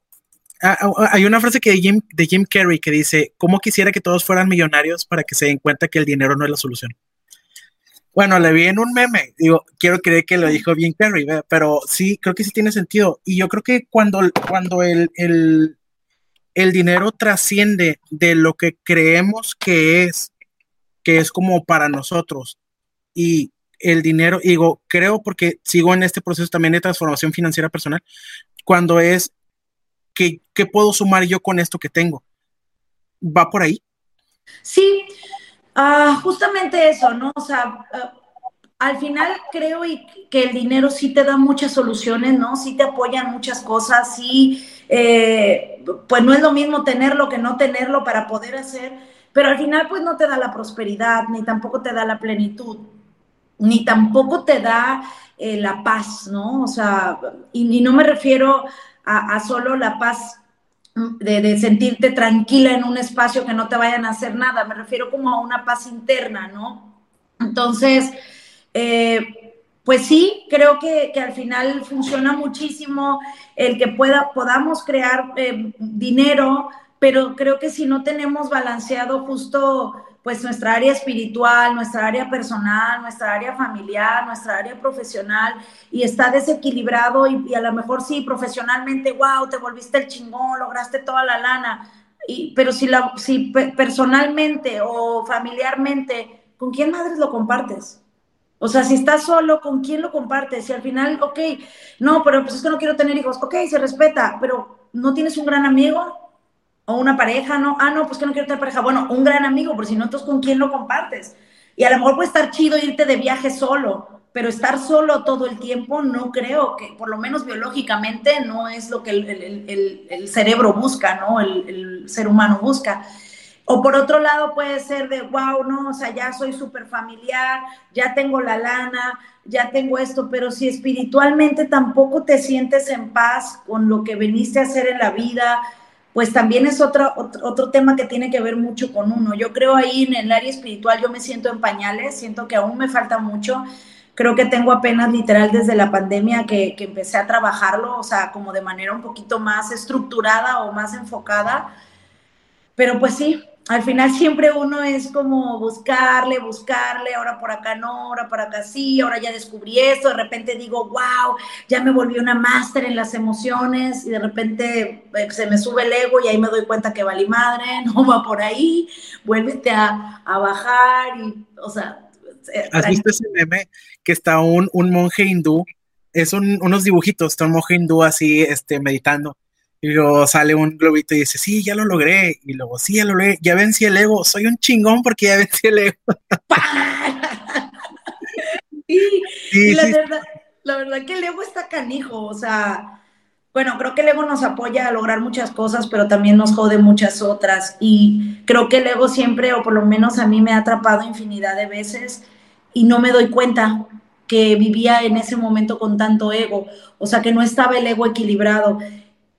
hay una frase que de Jim, de Jim Carrey que dice, ¿cómo quisiera que todos fueran millonarios para que se den cuenta que el dinero no es la solución? Bueno, le vi en un meme, digo, quiero creer que lo dijo bien Kerry, pero sí, creo que sí tiene sentido. Y yo creo que cuando, cuando el, el, el dinero trasciende de lo que creemos que es, que es como para nosotros, y el dinero, digo, creo porque sigo en este proceso también de transformación financiera personal, cuando es que, ¿qué puedo sumar yo con esto que tengo? ¿Va por ahí? Sí, Ah, justamente eso, ¿no? O sea, ah, al final creo que el dinero sí te da muchas soluciones, ¿no? Sí te apoyan muchas cosas, sí, eh, pues no es lo mismo tenerlo que no tenerlo para poder hacer, pero al final pues no te da la prosperidad, ni tampoco te da la plenitud, ni tampoco te da eh, la paz, ¿no? O sea, y, no me refiero a, solo la paz de, sentirte tranquila en un espacio que no te vayan a hacer nada, me refiero como a una paz interna, ¿no? Entonces, eh, pues sí, creo que, al final funciona muchísimo el que pueda, podamos crear eh, dinero, pero creo que si no tenemos balanceado justo pues nuestra área espiritual, nuestra área personal, nuestra área familiar, nuestra área profesional y está desequilibrado y, a lo mejor sí, profesionalmente, wow, te volviste el chingón, lograste toda la lana, y, pero si, la, si personalmente o familiarmente, ¿con quién madres lo compartes? O sea, si estás solo, ¿con quién lo compartes? Si al final, ok, no, pero pues es que no quiero tener hijos, ok, se respeta, pero no tienes un gran amigo, o una pareja, ¿no? Ah, no, pues que no quiero tener pareja. Bueno, un gran amigo, por si no, entonces con quién lo compartes. Y a lo mejor puede estar chido irte de viaje solo, pero estar solo todo el tiempo no creo que, por lo menos biológicamente, no es lo que el, cerebro busca, ¿no? El, ser humano busca. O por otro lado puede ser de, wow, no, o sea, ya soy súper familiar, ya tengo la lana, ya tengo esto, pero si espiritualmente tampoco te sientes en paz con lo que veniste a hacer en la vida, pues también es otro, otro, tema que tiene que ver mucho con uno. Yo creo ahí en el área espiritual yo me siento en pañales, siento que aún me falta mucho. Creo que tengo apenas literal desde la pandemia que, que empecé a trabajarlo, o sea, como de manera un poquito más estructurada o más enfocada. Pero pues sí, al final siempre uno es como buscarle, buscarle, ahora por acá no, ahora por acá sí, ahora ya descubrí esto, de repente digo, wow, ya me volví una máster en las emociones y de repente eh, se me sube el ego y ahí me doy cuenta que vale madre, no va por ahí, vuélvete a, bajar y, o sea... Eh, ¿Has visto ese meme que está un, un monje hindú? Es unos dibujitos, está un monje hindú así, este, meditando y luego sale un globito y dice, sí, ya lo logré. Y luego, sí, ya lo logré, ya vencí el ego. Soy un chingón porque ya vencí el ego. y, la, Verdad, la verdad que el ego está canijo. O sea, bueno, creo que el ego nos apoya a lograr muchas cosas, pero también nos jode muchas otras. Y creo que el ego siempre, o por lo menos a mí me ha atrapado infinidad de veces y no me doy cuenta que vivía en ese momento con tanto ego. O sea, que no estaba el ego equilibrado.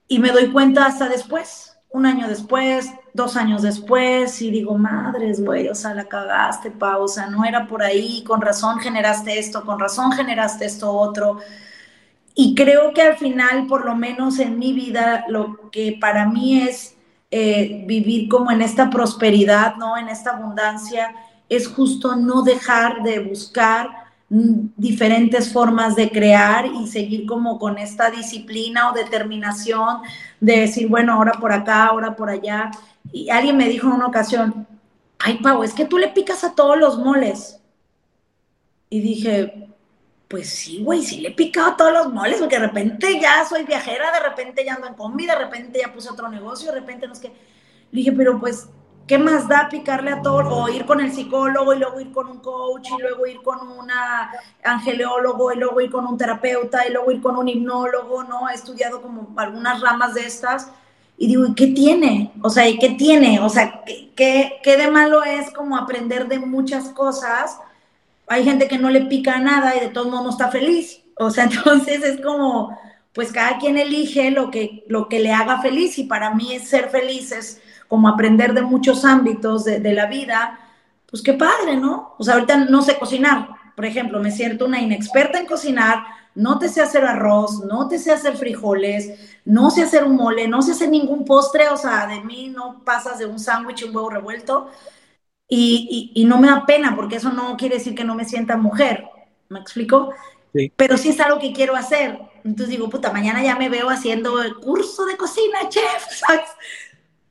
Y me doy cuenta hasta después, un año después, dos años después, y digo, madres, güey, o sea, la cagaste, pausa, no era por ahí, con razón generaste esto, con razón generaste esto otro. Y creo que al final, por lo menos en mi vida, lo que para mí es eh, vivir como en esta prosperidad, ¿no? En esta abundancia, es justo no dejar de buscar diferentes formas de crear y seguir como con esta disciplina o determinación de decir, bueno, ahora por acá, ahora por allá. Y alguien me dijo en una ocasión, ay, Pau, es que tú le picas a todos los moles. Y dije, pues sí, güey, sí le he picado a todos los moles, porque de repente ya soy viajera, de repente ya ando en combi, de repente ya puse otro negocio, de repente no es que... Le dije, pero pues ¿qué más da picarle a todo? O ir con el psicólogo y luego ir con un coach y luego ir con una angeleólogo y luego ir con un terapeuta y luego ir con un hipnólogo, ¿no? He estudiado como algunas ramas de estas y digo, ¿y qué tiene? O sea, ¿y qué tiene? O sea, ¿qué, qué de malo es como aprender de muchas cosas? Hay gente que no le pica nada y de todos modos no está feliz. O sea, entonces es como, pues cada quien elige lo que, lo que le haga feliz y para mí es ser feliz es como aprender de muchos ámbitos de, la vida, pues qué padre, ¿no? O sea, ahorita no sé cocinar, por ejemplo, me siento una inexperta en cocinar, no te sé hacer arroz, no te sé hacer frijoles, no sé hacer un mole, no sé hacer ningún postre, o sea, de mí no pasas de un sándwich y un huevo revuelto. y, y, no me da pena, porque eso no quiere decir que no me sienta mujer, ¿me explico? Sí. Pero sí es algo que quiero hacer. Entonces digo, puta, mañana ya me veo haciendo el curso de cocina, chef, ¿sabes?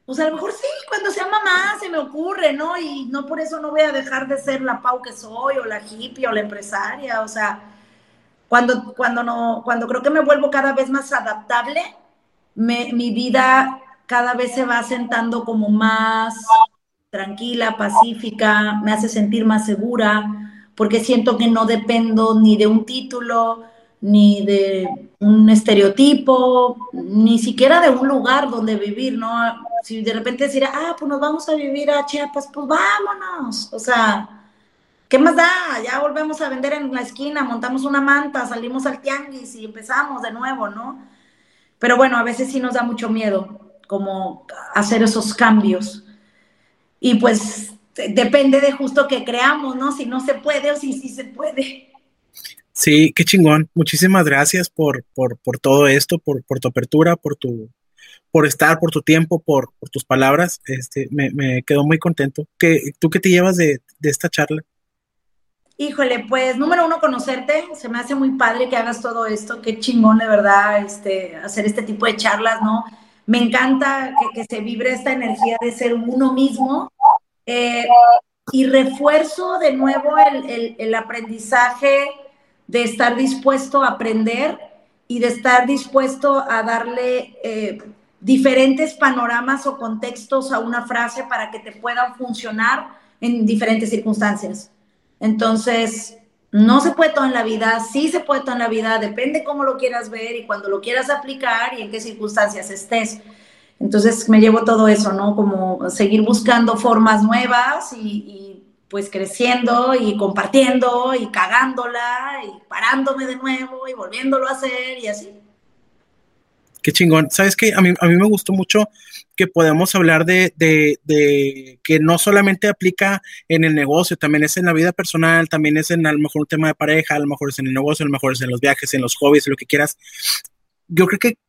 Pues a lo mejor sí, cuando sea mamá se me ocurre, ¿no? Y no por eso no voy a dejar de ser la Pau que soy, o la hippie, o la empresaria, o sea, cuando, cuando, no, cuando creo que me vuelvo cada vez más adaptable, mi vida cada vez se va sentando como más tranquila, pacífica, me hace sentir más segura, porque siento que no dependo ni de un título, ni de un estereotipo, ni siquiera de un lugar donde vivir, ¿no? Si de repente decir, ah, pues nos vamos a vivir a Chiapas, pues vámonos. O sea, ¿qué más da? Ya volvemos a vender en la esquina, montamos una manta, salimos al tianguis y empezamos de nuevo, ¿no? Pero bueno, a veces sí nos da mucho miedo como hacer esos cambios. Y pues depende de justo que creamos, ¿no? Si no se puede o si sí se puede. Sí, qué chingón. Muchísimas gracias por, por, por todo esto, por, tu apertura, por tu por estar, por tu tiempo, por, tus palabras. Este, me, quedo muy contento. ¿Qué, ¿Tú qué te llevas de, esta charla? Híjole, pues número uno, conocerte. Se me hace muy padre que hagas todo esto. Qué chingón, de verdad, este, hacer este tipo de charlas, ¿no? Me encanta que, se vibre esta energía de ser uno mismo. Eh, y refuerzo de nuevo el, el aprendizaje de estar dispuesto a aprender y de estar dispuesto a darle eh, diferentes panoramas o contextos a una frase para que te puedan funcionar en diferentes circunstancias. Entonces, no se puede todo en la vida, sí se puede todo en la vida, depende cómo lo quieras ver y cuando lo quieras aplicar y en qué circunstancias estés. Entonces me llevo todo eso, ¿no? Como seguir buscando formas nuevas y pues creciendo y compartiendo y cagándola y parándome de nuevo y volviéndolo a hacer y así. Qué chingón. Sabes que a mí, a mí me gustó mucho que podamos hablar de, de, de, que no solamente aplica en el negocio, también es en la vida personal, también es en a lo mejor un tema de pareja, a lo mejor es en el negocio, a lo mejor es en los viajes, en los hobbies, lo que quieras. Yo creo que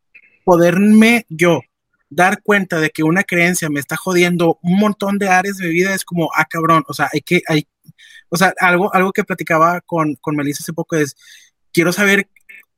poderme yo dar cuenta de que una creencia me está jodiendo un montón de áreas de mi vida es como, ah, cabrón, o sea, hay que, hay, o sea, algo, algo que platicaba con, con Melissa hace poco es, quiero saber,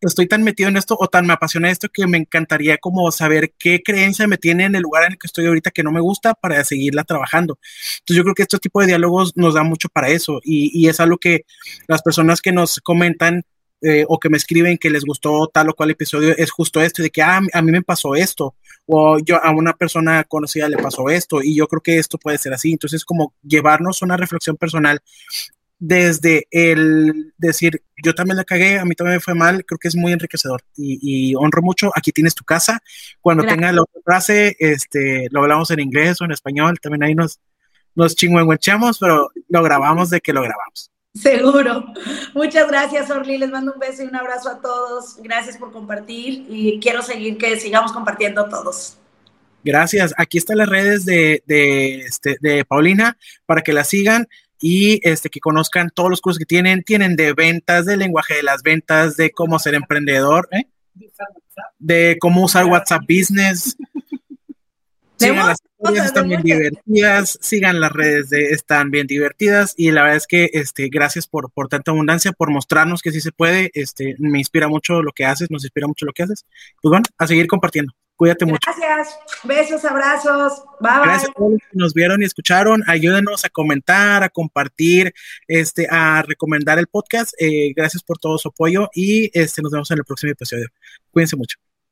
estoy tan metido en esto o tan me apasiona esto que me encantaría como saber qué creencia me tiene en el lugar en el que estoy ahorita que no me gusta para seguirla trabajando. Entonces yo creo que este tipo de diálogos nos da mucho para eso y, y es algo que las personas que nos comentan eh, o que me escriben que les gustó tal o cual episodio es justo esto, de que ah, a mí me pasó esto, o yo a una persona conocida le pasó esto, y yo creo que esto puede ser así. Entonces, como llevarnos una reflexión personal desde el decir, yo también la cagué, a mí también me fue mal, creo que es muy enriquecedor y, honro mucho. Aquí tienes tu casa. Cuando tenga la otra frase, este, lo hablamos en inglés o en español, también ahí nos, nos chingüengüenchamos, pero lo grabamos de que lo grabamos. Seguro. Muchas gracias, Orly. Les mando un beso y un abrazo a todos. Gracias por compartir y quiero seguir que sigamos compartiendo todos. Gracias. Aquí están las redes de, de, este, de Paulina para que la sigan y este, que conozcan todos los cursos que tienen. Tienen de ventas, de lenguaje de las ventas, de cómo ser emprendedor, ¿eh? de cómo usar WhatsApp Business. historias, están bien divertidas, sigan las redes de están bien divertidas y la verdad es que este gracias por, por tanta abundancia, por mostrarnos que sí se puede, este me inspira mucho lo que haces, nos inspira mucho lo que haces. Pues bueno, a seguir compartiendo. Cuídate mucho. Gracias. Besos, abrazos. Bye bye. Gracias a todos los que nos vieron y escucharon. Ayúdenos a comentar, a compartir, este, a recomendar el podcast. Eh, gracias por todo su apoyo y este, nos vemos en el próximo episodio. Cuídense mucho.